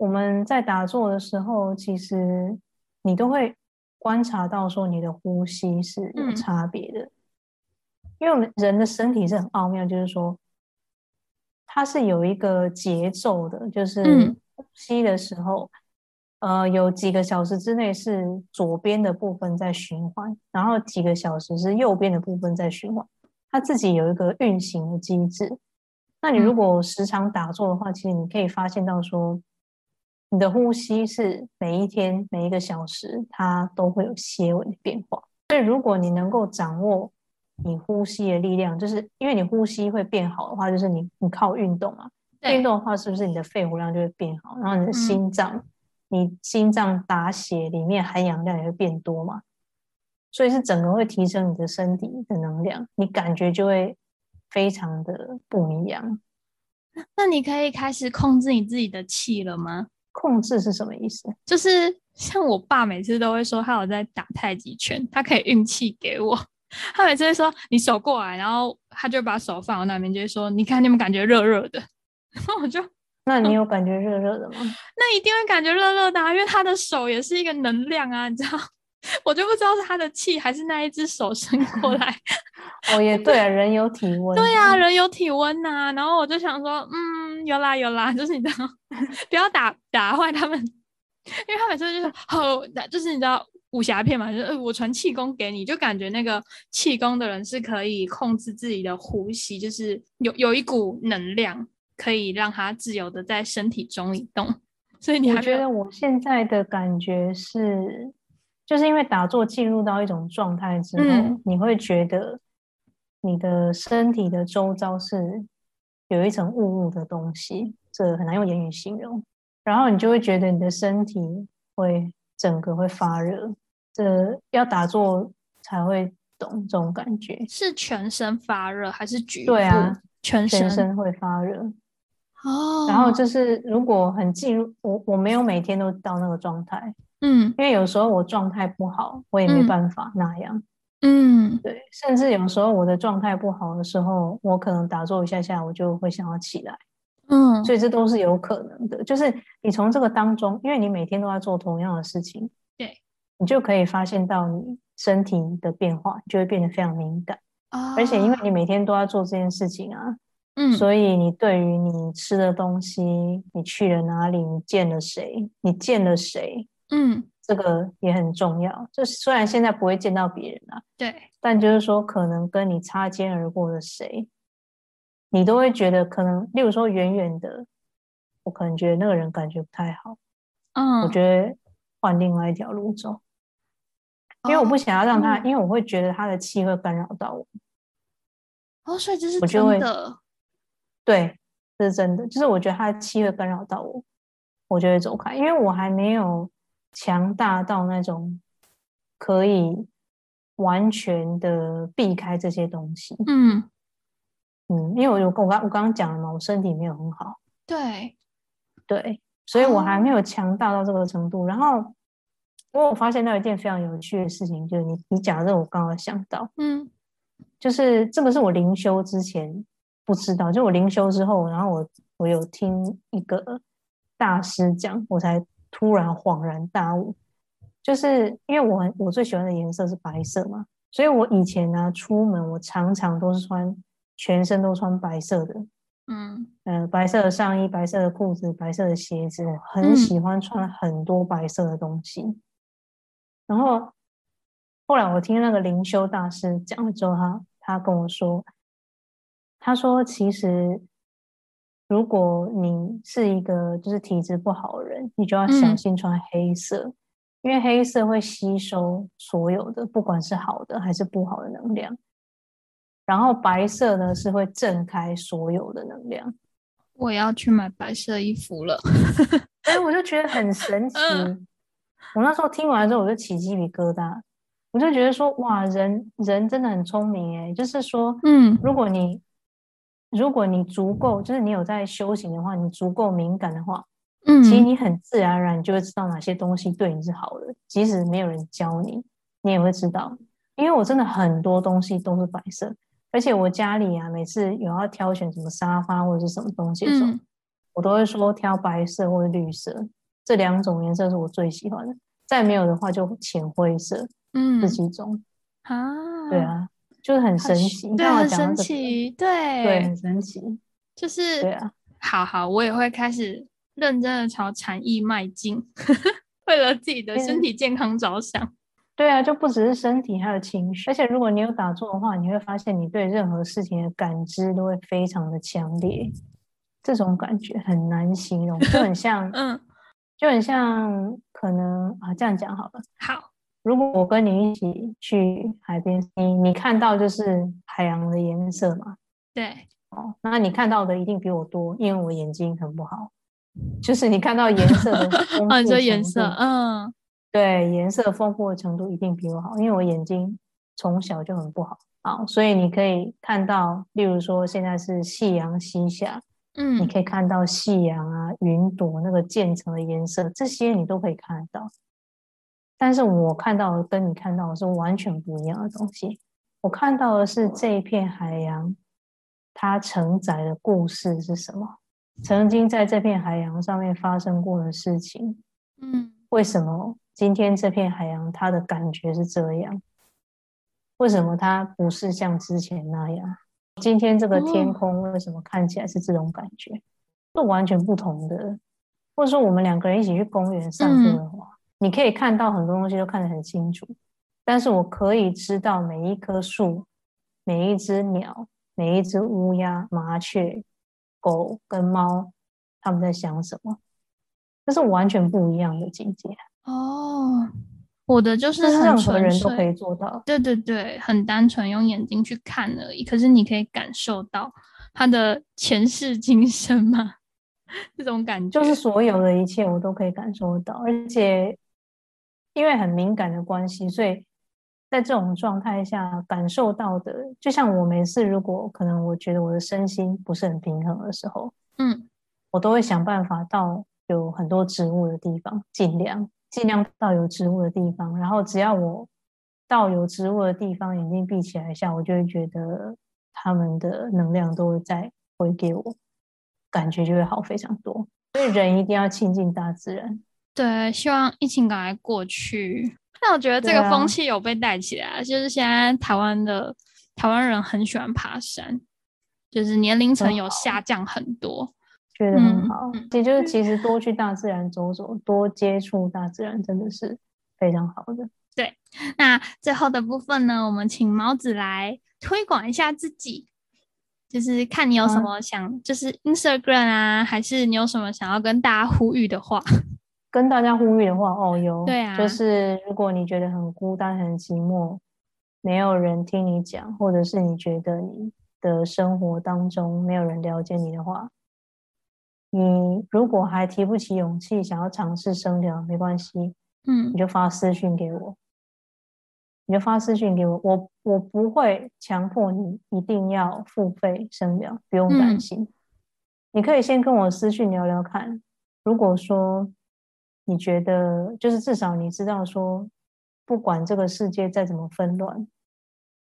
我们在打坐的时候，其实你都会观察到，说你的呼吸是有差别的。因为我们人的身体是很奥妙，就是说它是有一个节奏的，就是呼吸的时候，呃，有几个小时之内是左边的部分在循环，然后几个小时是右边的部分在循环，它自己有一个运行的机制。那你如果时常打坐的话，其实你可以发现到说。你的呼吸是每一天每一个小时，它都会有些微的变化。所以，如果你能够掌握你呼吸的力量，就是因为你呼吸会变好的话，就是你你靠运动啊，运动的话，是不是你的肺活量就会变好？然后你的心脏，你心脏打血里面含氧量也会变多嘛？所以是整个会提升你的身体的能量，你感觉就会非常的不一样。那你可以开始控制你自己的气了吗？控制是什么意思？就是像我爸每次都会说，他有在打太极拳，他可以运气给我。他每次会说：“你手过来。”然后他就把手放我那边，就会说：“你看，你们感觉热热的。”然后我就，那你有感觉热热的吗？那一定会感觉热热的，啊因为他的手也是一个能量啊，你知道？我就不知道是他的气还是那一只手伸过来。哦，也对啊，人有体温。对呀，人有体温呐。然后我就想说，嗯，有啦有啦，就是你知道，不要打打坏他们，因为他每次就是好，就是你知道武侠片嘛，就是我传气功给你，就感觉那个气功的人是可以控制自己的呼吸，就是有有一股能量可以让它自由的在身体中移动。所以你还觉得我现在的感觉是，就是因为打坐进入到一种状态之后，你会觉得。你的身体的周遭是有一层雾雾的东西，这很难用言语形容。然后你就会觉得你的身体会整个会发热，这要打坐才会懂这种感觉。是全身发热还是局部？对啊，全身会发热。哦。然后就是如果很进入我，我没有每天都到那个状态，嗯，因为有时候我状态不好，我也没办法那样。嗯，对，甚至有时候我的状态不好的时候，我可能打坐一下下，我就会想要起来。嗯，所以这都是有可能的。就是你从这个当中，因为你每天都在做同样的事情，对，你就可以发现到你身体的变化，就会变得非常敏感。哦而且因为你每天都要做这件事情啊，嗯，所以你对于你吃的东西，你去了哪里，你见了谁，你见了谁，嗯，这个也很重要。就虽然现在不会见到别人啊，对，但就是说，可能跟你擦肩而过的谁，你都会觉得可能，例如说远远的，我可能觉得那个人感觉不太好，嗯，我觉得换另外一条路走，因为我不想要让他，嗯因为我会觉得他的气会干扰到我。哦，所以这是我就会真的，对，这是真的，就是我觉得他的气会干扰到我，我就会走开，因为我还没有强大到那种可以完全的避开这些东西。嗯，嗯，因为我有我刚我刚刚讲了嘛，我身体没有很好，对，对，所以我还没哦。有强大到这个程度。然后，因为我发现到一件非常有趣的事情，就是你你讲的这个，我刚刚想到，嗯。就是这个是我灵修之前不知道，就我灵修之后，然后我我有听一个大师讲，我才突然恍然大悟，就是因为我很我最喜欢的颜色是白色嘛，所以我以前呢、出门我常常都是穿全身都穿白色的，嗯。呃，白色的上衣、白色的裤子、白色的鞋子，我很嗯。喜欢穿很多白色的东西。然后后来我听那个灵修大师讲了之后，他他跟我说，他说其实如果你是一个就是体质不好的人，你就要小嗯心穿黑色，因为黑色会吸收所有的，不管是好的还是不好的能量。然后白色呢是会震开所有的能量。我要去买白色衣服了。所以我就觉得很神奇。嗯我那时候听完之后，我就起鸡皮疙瘩，我就觉得说，哇，人人真的很聪明诶，就是说，嗯如果你如果你足够，就是你有在修行的话，你足够敏感的话，嗯，其实你很自然而然就会知道哪些东西对你是好的，即使没有人教你，你也会知道。因为我真的很多东西都是白色，而且我家里啊，每次有要挑选什么沙发或者是什么东西的时候，嗯我都会说挑白色或者绿色，这两种颜色是我最喜欢的。再没有的话就浅灰色，嗯这几种。啊，对，啊，就是很神奇。对，很神奇，对，对很，神奇。就是对啊，好好，我也会开始认真的朝禅意迈进，为了自己的身嗯体健康着想。对啊，就不只是身体，还有情绪。而且如果你有打坐的话，你会发现你对任何事情的感知都会非常的强烈，这种感觉很难形容，就很像，嗯，就很像，可能啊，这样讲好了。好，如果我跟你一起去海边，你你看到就是海洋的颜色嘛，对，哦，那你看到的一定比我多，因为我眼睛很不好。就是你看到颜色的丰富 哦，你说程颜色，度嗯对颜色丰富的程度一定比我好，因为我眼睛从小就很不好。好，所以你可以看到，例如说现在是夕阳西下，嗯你嗯可以看到夕阳啊、云朵那个渐层的颜色，这些你都可以看得到。但是我看到的跟你看到的是完全不一样的东西。我看到的是这一片海洋，它承载的故事是什么？曾经在这片海洋上面发生过的事情，嗯为什么今天这片海洋它的感觉是这样？为什么它不是像之前那样？今天这个天哦空为什么看起来是这种感觉？是完全不同的。或者说我们两个人一起去公园散步的话，你可以看到很多东西都看得很清楚，但是我可以知道每一棵树、每一只鸟、每一只乌鸦、麻雀、狗跟猫他们在想什么，这是完全不一样的境界。哦，我的就是任何人都可以做到。对对对，很单纯用眼睛去看而已。可是你可以感受到他的前世今生嘛，这种感觉。就是所有的一切我都可以感受到，而且因为很敏感的关系，所以在这种状态下感受到的，就像我每次如果可能我觉得我的身心不是很平衡的时候，嗯我都会想办法到有很多植物的地方，尽量尽量到有植物的地方，然后只要我到有植物的地方，眼睛闭起来一下，我就会觉得他们的能量都会再回给我。感觉就会好非常多。所以人一定要亲近大自然。对，希望疫情赶快过去。那我觉得这个风气有被带起来，就是现在台湾的台湾人很喜欢爬山，就是年龄层有下降很多，觉得很好。也就是其实多去大自然走走，多接触大自然，真的是非常好的。对，那最后的部分呢，我们请毛子来推广一下自己，就是看你有什么想，就是 Instagram 啊，还是你有什么想要跟大家呼吁的话。跟大家呼吁的话，哦，有，对啊，就是如果你觉得很孤单、很寂寞，没有人听你讲，或者是你觉得你的生活当中没有人了解你的话，你如果还提不起勇气想要尝试声疗，没关系，嗯，你就发私讯给我，你就发私讯给我，我我不会强迫你一定要付费生疗，不用担心，你可以先跟我私讯聊聊看，如果说。你觉得，就是至少你知道说，不管这个世界再怎么纷乱，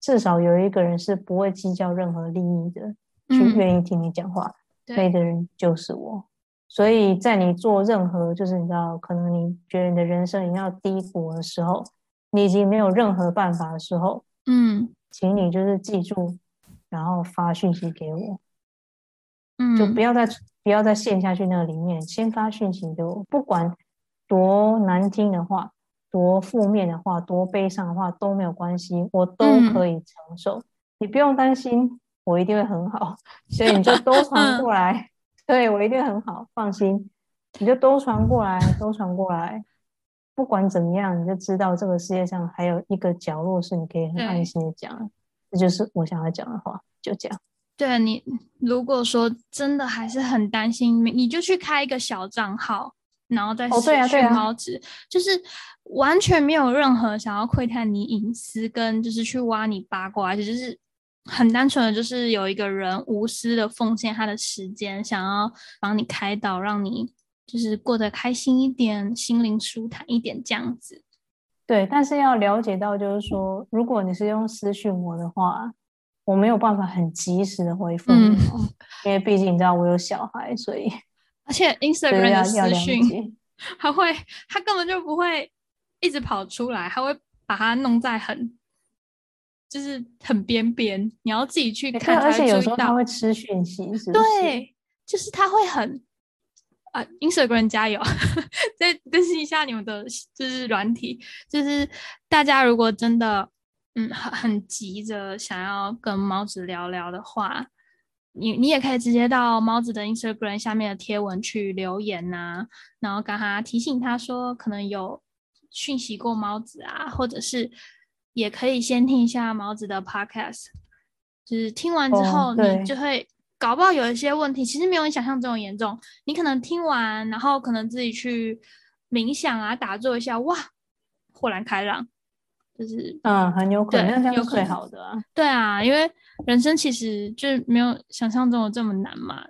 至少有一个人是不会计较任何利益的，去愿意听你讲话，那个人就是我。所以在你做任何，就是你知道，可能你觉得你的人生已经要低谷的时候，你已经没有任何办法的时候，嗯，请你就是记住，然后发讯息给我，嗯，就不要再不要再陷下去那个里面，先发讯息给我，不管。多难听的话，多负面的话，多悲伤的话都没有关系，我都可以承受。你不用担心，我一定会很好。所以你就 都传过来，对我一定很好，放心。你就都传过来，都传过来。不管怎么样，你就知道这个世界上还有一个角落是你可以很安心的讲。这就是我想要讲的话，就这样。对你，如果说真的还是很担心，你就去开一个小账号。然后再私讯猫子，就是完全没有任何想要窥探你隐私，跟就是去挖你八卦，而且就是很单纯的，就是有一个人无私的奉献他的时间，想要帮你开导，让你就是过得开心一点，心灵舒坦一点这样子。对，但是要了解到，就是说，如果你是用私讯我的话，我没有办法很及时的回复你，因为毕竟你知道我有小孩，所以。而且 Instagram 的私讯，还会，他根本就不会一直跑出来，他会把它弄在很，就是很边边，你要自己去看。而且有时候他会吃讯息，是对，就是他会很啊，Instagram 加油，再更新一下你们的就是软体，就是大家如果真的嗯很很急着想要跟猫子聊聊的话。你你也可以直接到猫子的 Instagram 下面的贴文去留言呐，然后跟他提醒他说可能有讯息过猫子啊，或者是也可以先听一下猫子的 Podcast，就是听完之后你就会搞不好有一些问题，其实没有你想象中严重。你可能听完，然后可能自己去冥想啊，打坐一下，哇，豁然开朗。就是嗯，很有可能，这样是最好的啊。对啊，因为人生其实就没有想象中的这么难嘛。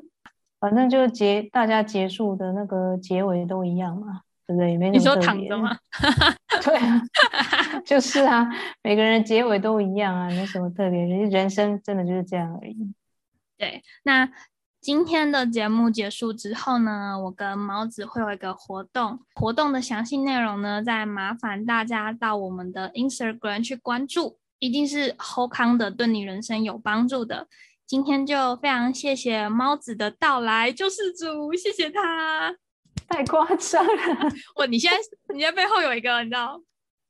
反正就结大家结束的那个结尾都一样嘛，对不对？没你说躺着吗？对啊，就是啊，每个人结尾都一样啊，没什么特别。人生真的就是这样而已。对，那。今天的节目结束之后呢，我跟毛子会有一个活动，活动的详细内容呢，再麻烦大家到我们的 Instagram 去关注，一定是后康的，对你人生有帮助的。今天就非常谢谢猫子的到来，救世主，谢谢他，太夸张了。我你现在你在背后有一个你知道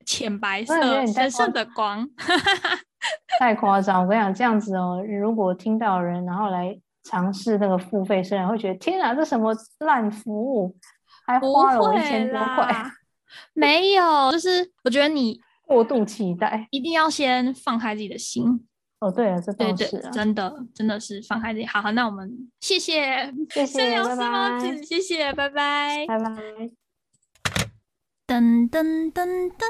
浅白色神圣的光，太夸张。我跟你讲，这样子哦，如果听到人然后来。尝试那个付费，虽然会觉得天啊，这什么烂服务，还花了我一千多块。没有，就是我觉得你过度期待，一定要先放开自己的心。哦，对了，这倒是真的，真的是放开自己。好好，那我们谢谢，谢谢，拜拜，谢谢，拜拜，拜拜。噔噔噔噔，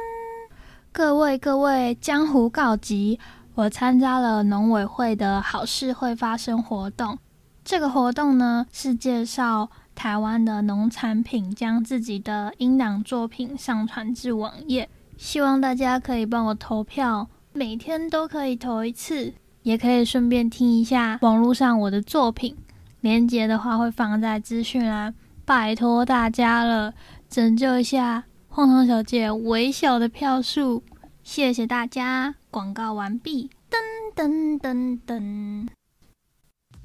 各位各位，江湖告急。我参加了农委会的好事会发生活动。这个活动呢，是介绍台湾的农产品，将自己的音档作品上传至网页。希望大家可以帮我投票，每天都可以投一次，也可以顺便听一下网络上我的作品。链接的话会放在资讯栏，拜托大家了，拯救一下荒唐小姐微小的票数，谢谢大家。广告完毕，噔噔噔噔。